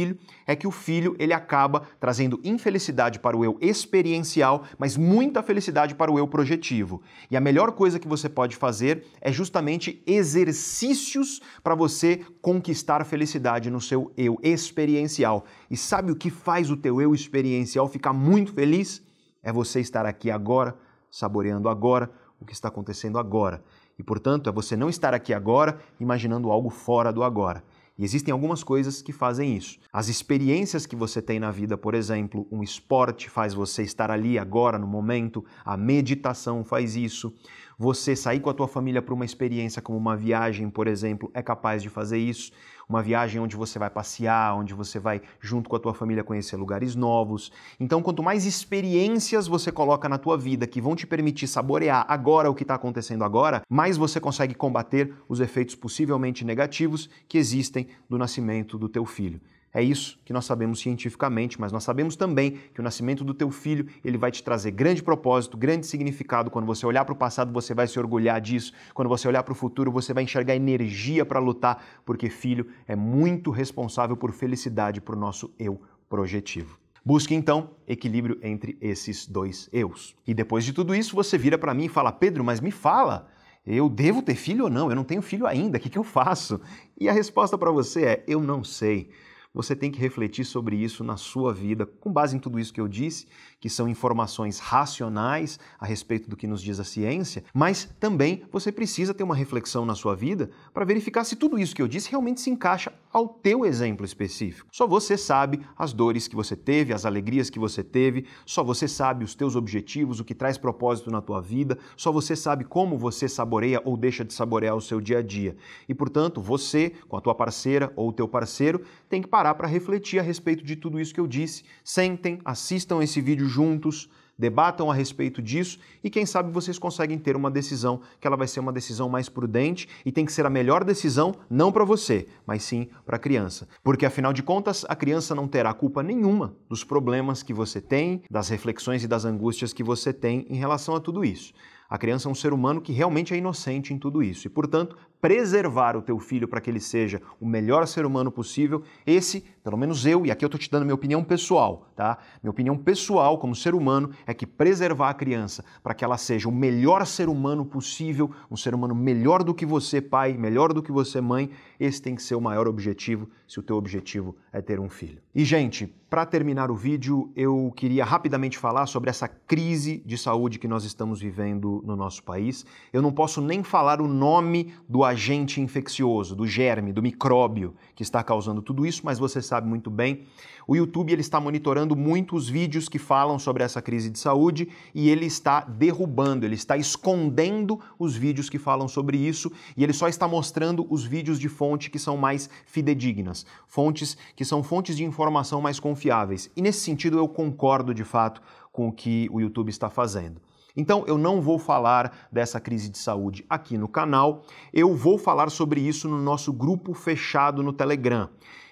é que o filho ele acaba trazendo infelicidade para o eu experiencial, mas muita felicidade para o eu projetivo. E a melhor coisa que você pode fazer é justamente exercícios para você conquistar felicidade no seu eu experiencial. E sabe o que faz o teu eu experiencial ficar muito feliz? É você estar aqui agora, saboreando agora o que está acontecendo agora. E, portanto, é você não estar aqui agora imaginando algo fora do agora. E existem algumas coisas que fazem isso. As experiências que você tem na vida, por exemplo, um esporte faz você estar ali agora no momento, a meditação faz isso. Você sair com a tua família para uma experiência como uma viagem, por exemplo, é capaz de fazer isso uma viagem onde você vai passear, onde você vai junto com a tua família conhecer lugares novos. Então, quanto mais experiências você coloca na tua vida que vão te permitir saborear agora o que está acontecendo agora, mais você consegue combater os efeitos possivelmente negativos que existem do nascimento do teu filho. É isso que nós sabemos cientificamente, mas nós sabemos também que o nascimento do teu filho, ele vai te trazer grande propósito, grande significado. Quando você olhar para o passado, você vai se orgulhar disso. Quando você olhar para o futuro, você vai enxergar energia para lutar, porque filho é muito responsável por felicidade para o nosso eu projetivo. Busque então equilíbrio entre esses dois eus. E depois de tudo isso, você vira para mim e fala: Pedro, mas me fala, eu devo ter filho ou não? Eu não tenho filho ainda, o que, que eu faço? E a resposta para você é: eu não sei você tem que refletir sobre isso na sua vida, com base em tudo isso que eu disse, que são informações racionais a respeito do que nos diz a ciência, mas também você precisa ter uma reflexão na sua vida para verificar se tudo isso que eu disse realmente se encaixa ao teu exemplo específico. Só você sabe as dores que você teve, as alegrias que você teve, só você sabe os teus objetivos, o que traz propósito na tua vida, só você sabe como você saboreia ou deixa de saborear o seu dia a dia. E portanto, você, com a tua parceira ou o teu parceiro, tem que parar para refletir a respeito de tudo isso que eu disse. Sentem, assistam esse vídeo juntos, debatam a respeito disso e quem sabe vocês conseguem ter uma decisão que ela vai ser uma decisão mais prudente e tem que ser a melhor decisão não para você, mas sim para a criança. Porque afinal de contas, a criança não terá culpa nenhuma dos problemas que você tem, das reflexões e das angústias que você tem em relação a tudo isso. A criança é um ser humano que realmente é inocente em tudo isso e, portanto, preservar o teu filho para que ele seja o melhor ser humano possível, esse, pelo menos eu, e aqui eu estou te dando minha opinião pessoal, tá? Minha opinião pessoal como ser humano é que preservar a criança para que ela seja o melhor ser humano possível, um ser humano melhor do que você, pai, melhor do que você, mãe, esse tem que ser o maior objetivo se o teu objetivo é ter um filho. E, gente, para terminar o vídeo, eu queria rapidamente falar sobre essa crise de saúde que nós estamos vivendo no nosso país. Eu não posso nem falar o nome do agente infeccioso, do germe, do micróbio que está causando tudo isso, mas você sabe muito bem. O YouTube ele está monitorando muitos vídeos que falam sobre essa crise de saúde e ele está derrubando, ele está escondendo os vídeos que falam sobre isso e ele só está mostrando os vídeos de fonte que são mais fidedignas, fontes que são fontes de informação mais confiáveis. E nesse sentido eu concordo de fato com o que o YouTube está fazendo. Então eu não vou falar dessa crise de saúde aqui no canal, eu vou falar sobre isso no nosso grupo fechado no Telegram.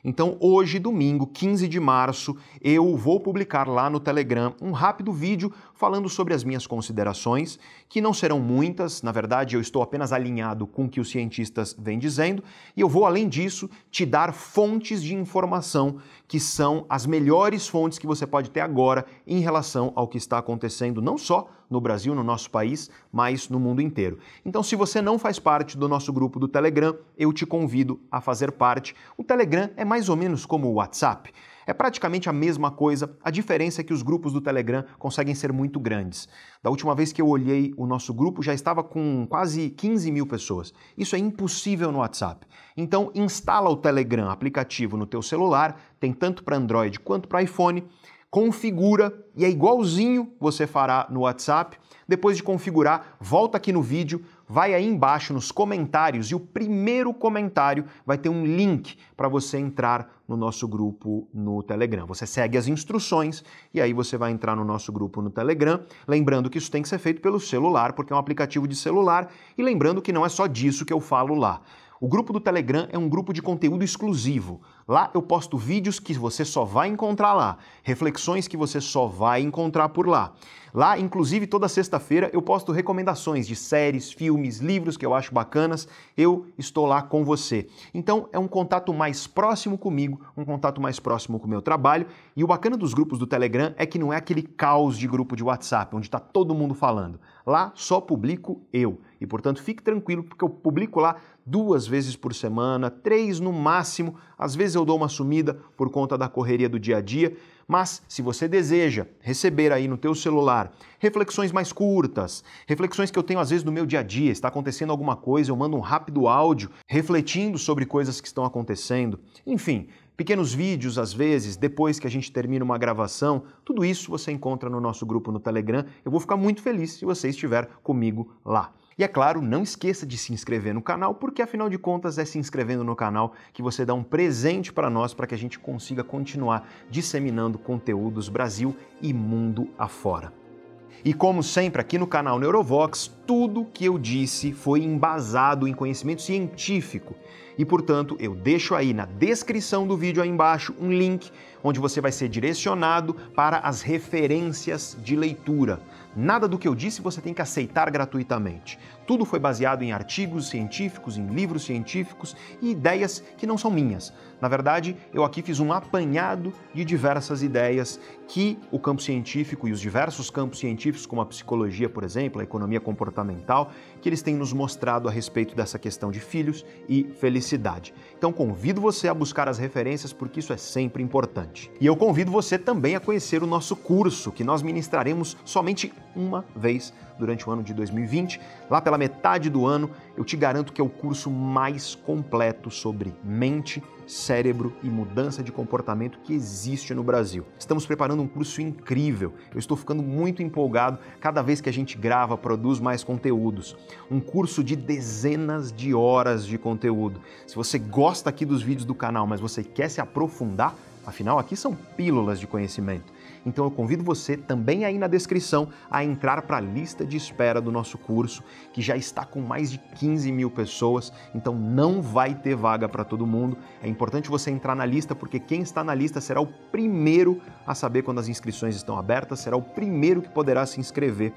Então, hoje, domingo, 15 de março, eu vou publicar lá no Telegram um rápido vídeo falando sobre as minhas considerações, que não serão muitas, na verdade, eu estou apenas alinhado com o que os cientistas vêm dizendo, e eu vou, além disso, te dar fontes de informação que são as melhores fontes que você pode ter agora em relação ao que está acontecendo, não só no Brasil, no nosso país, mas no mundo inteiro. Então, se você não faz parte do nosso grupo do Telegram, eu te convido a fazer parte. O Telegram é mais ou menos como o WhatsApp. É praticamente a mesma coisa, a diferença é que os grupos do Telegram conseguem ser muito grandes. Da última vez que eu olhei o nosso grupo, já estava com quase 15 mil pessoas. Isso é impossível no WhatsApp. Então, instala o Telegram aplicativo no teu celular, tem tanto para Android quanto para iPhone, configura e é igualzinho você fará no WhatsApp. Depois de configurar, volta aqui no vídeo, vai aí embaixo nos comentários e o primeiro comentário vai ter um link para você entrar no nosso grupo no Telegram. Você segue as instruções e aí você vai entrar no nosso grupo no Telegram. Lembrando que isso tem que ser feito pelo celular, porque é um aplicativo de celular, e lembrando que não é só disso que eu falo lá. O grupo do Telegram é um grupo de conteúdo exclusivo. Lá eu posto vídeos que você só vai encontrar lá, reflexões que você só vai encontrar por lá. Lá, inclusive, toda sexta-feira eu posto recomendações de séries, filmes, livros que eu acho bacanas. Eu estou lá com você. Então, é um contato mais próximo comigo, um contato mais próximo com o meu trabalho. E o bacana dos grupos do Telegram é que não é aquele caos de grupo de WhatsApp, onde está todo mundo falando. Lá só publico eu. E, portanto, fique tranquilo, porque eu publico lá duas vezes por semana, três no máximo. Às vezes eu dou uma sumida por conta da correria do dia a dia, mas se você deseja receber aí no teu celular reflexões mais curtas, reflexões que eu tenho às vezes no meu dia a dia, está acontecendo alguma coisa, eu mando um rápido áudio refletindo sobre coisas que estão acontecendo. Enfim, pequenos vídeos às vezes, depois que a gente termina uma gravação, tudo isso você encontra no nosso grupo no Telegram. Eu vou ficar muito feliz se você estiver comigo lá. E é claro, não esqueça de se inscrever no canal, porque afinal de contas é se inscrevendo no canal que você dá um presente para nós para que a gente consiga continuar disseminando conteúdos Brasil e mundo afora. E como sempre aqui no canal Neurovox, tudo que eu disse foi embasado em conhecimento científico. E portanto, eu deixo aí na descrição do vídeo aí embaixo um link onde você vai ser direcionado para as referências de leitura. Nada do que eu disse você tem que aceitar gratuitamente. Tudo foi baseado em artigos científicos, em livros científicos e ideias que não são minhas. Na verdade, eu aqui fiz um apanhado de diversas ideias que o campo científico e os diversos campos científicos, como a psicologia, por exemplo, a economia comportamental, que eles têm nos mostrado a respeito dessa questão de filhos e felicidade. Então convido você a buscar as referências porque isso é sempre importante. E eu convido você também a conhecer o nosso curso, que nós ministraremos somente uma vez durante o ano de 2020. Lá pela metade do ano, eu te garanto que é o curso mais completo sobre mente, cérebro e mudança de comportamento que existe no Brasil. Estamos preparando um curso incrível. Eu estou ficando muito empolgado cada vez que a gente grava, produz mais conteúdos. Um curso de dezenas de horas de conteúdo. Se você gosta aqui dos vídeos do canal, mas você quer se aprofundar, afinal aqui são pílulas de conhecimento. Então eu convido você também aí na descrição a entrar para a lista de espera do nosso curso, que já está com mais de 15 mil pessoas, então não vai ter vaga para todo mundo. É importante você entrar na lista, porque quem está na lista será o primeiro a saber quando as inscrições estão abertas, será o primeiro que poderá se inscrever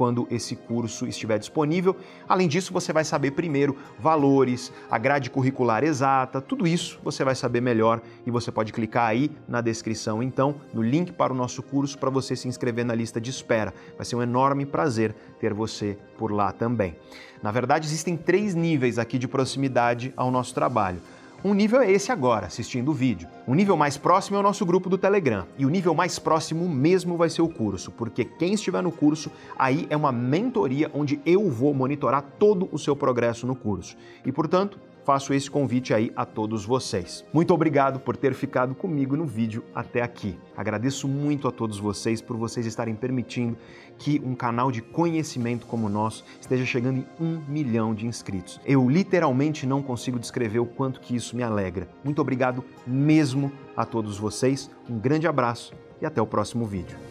quando esse curso estiver disponível. Além disso, você vai saber primeiro valores, a grade curricular exata, tudo isso você vai saber melhor e você pode clicar aí na descrição então no link para o nosso curso para você se inscrever na lista de espera. Vai ser um enorme prazer ter você por lá também. Na verdade, existem três níveis aqui de proximidade ao nosso trabalho. Um nível é esse agora, assistindo o vídeo. O nível mais próximo é o nosso grupo do Telegram. E o nível mais próximo mesmo vai ser o curso, porque quem estiver no curso, aí é uma mentoria onde eu vou monitorar todo o seu progresso no curso. E, portanto, faço esse convite aí a todos vocês. Muito obrigado por ter ficado comigo no vídeo até aqui. Agradeço muito a todos vocês por vocês estarem permitindo que um canal de conhecimento como o nosso esteja chegando em um milhão de inscritos. Eu literalmente não consigo descrever o quanto que isso me alegra. Muito obrigado mesmo a todos vocês. Um grande abraço e até o próximo vídeo.